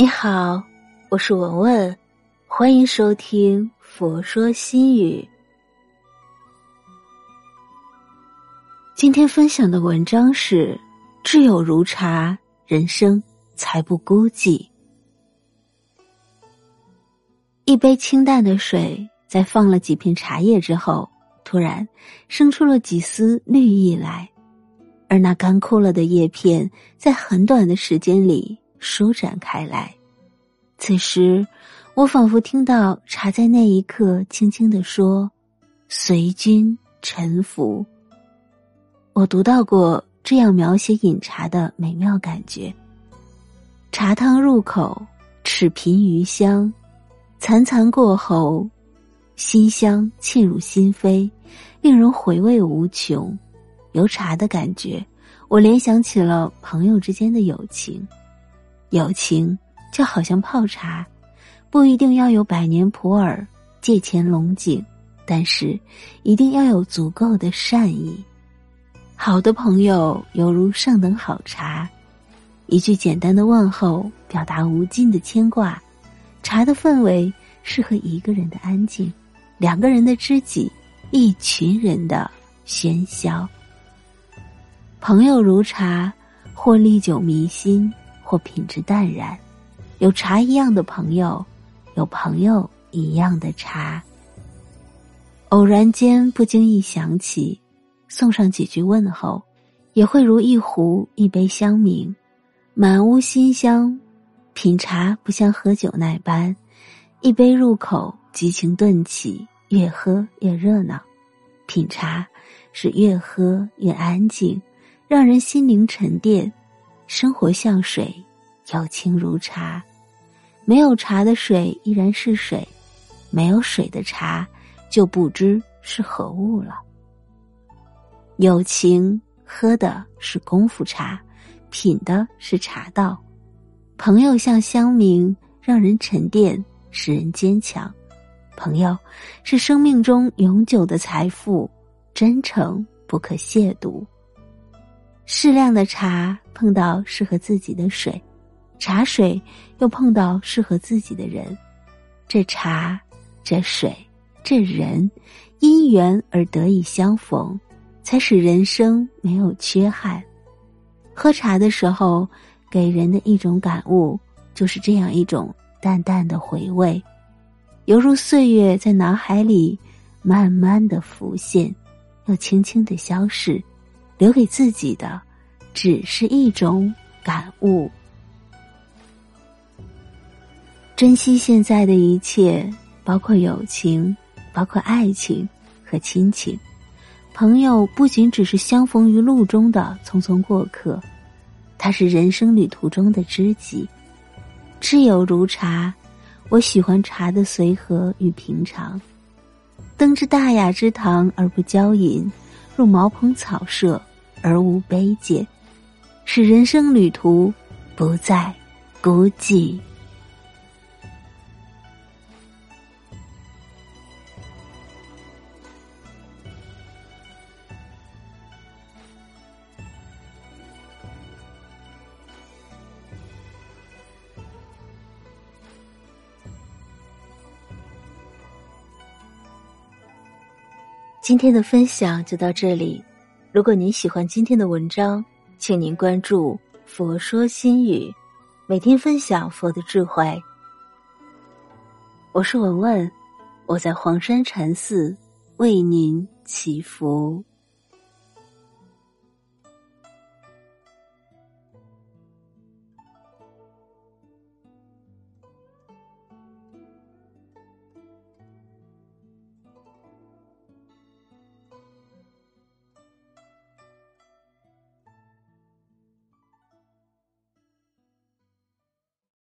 你好，我是文文，欢迎收听《佛说心语》。今天分享的文章是：挚友如茶，人生才不孤寂。一杯清淡的水，在放了几片茶叶之后，突然生出了几丝绿意来，而那干枯了的叶片，在很短的时间里。舒展开来，此时我仿佛听到茶在那一刻轻轻的说：“随君沉浮。”我读到过这样描写饮茶的美妙感觉：茶汤入口，齿颦余香，潺潺过喉，馨香沁入心扉，令人回味无穷。由茶的感觉，我联想起了朋友之间的友情。友情就好像泡茶，不一定要有百年普洱、借钱龙井，但是一定要有足够的善意。好的朋友犹如上等好茶，一句简单的问候表达无尽的牵挂。茶的氛围适合一个人的安静，两个人的知己，一群人的喧嚣。朋友如茶，或历久弥新。或品质淡然，有茶一样的朋友，有朋友一样的茶。偶然间不经意想起，送上几句问候，也会如一壶一杯香茗，满屋馨香。品茶不像喝酒那般，一杯入口，激情顿起，越喝越热闹。品茶是越喝越安静，让人心灵沉淀。生活像水，友情如茶。没有茶的水依然是水，没有水的茶就不知是何物了。友情喝的是功夫茶，品的是茶道。朋友像香茗，让人沉淀，使人坚强。朋友是生命中永久的财富，真诚不可亵渎。适量的茶碰到适合自己的水，茶水又碰到适合自己的人，这茶、这水、这人，因缘而得以相逢，才使人生没有缺憾。喝茶的时候，给人的一种感悟，就是这样一种淡淡的回味，犹如岁月在脑海里慢慢的浮现，又轻轻的消逝。留给自己的，只是一种感悟。珍惜现在的一切，包括友情，包括爱情和亲情。朋友不仅只是相逢于路中的匆匆过客，他是人生旅途中的知己。挚友如茶，我喜欢茶的随和与平常。登之大雅之堂而不骄淫，入茅棚草舍。而无卑贱，使人生旅途不再孤寂。今天的分享就到这里。如果您喜欢今天的文章，请您关注“佛说心语”，每天分享佛的智慧。我是文文，我在黄山禅寺为您祈福。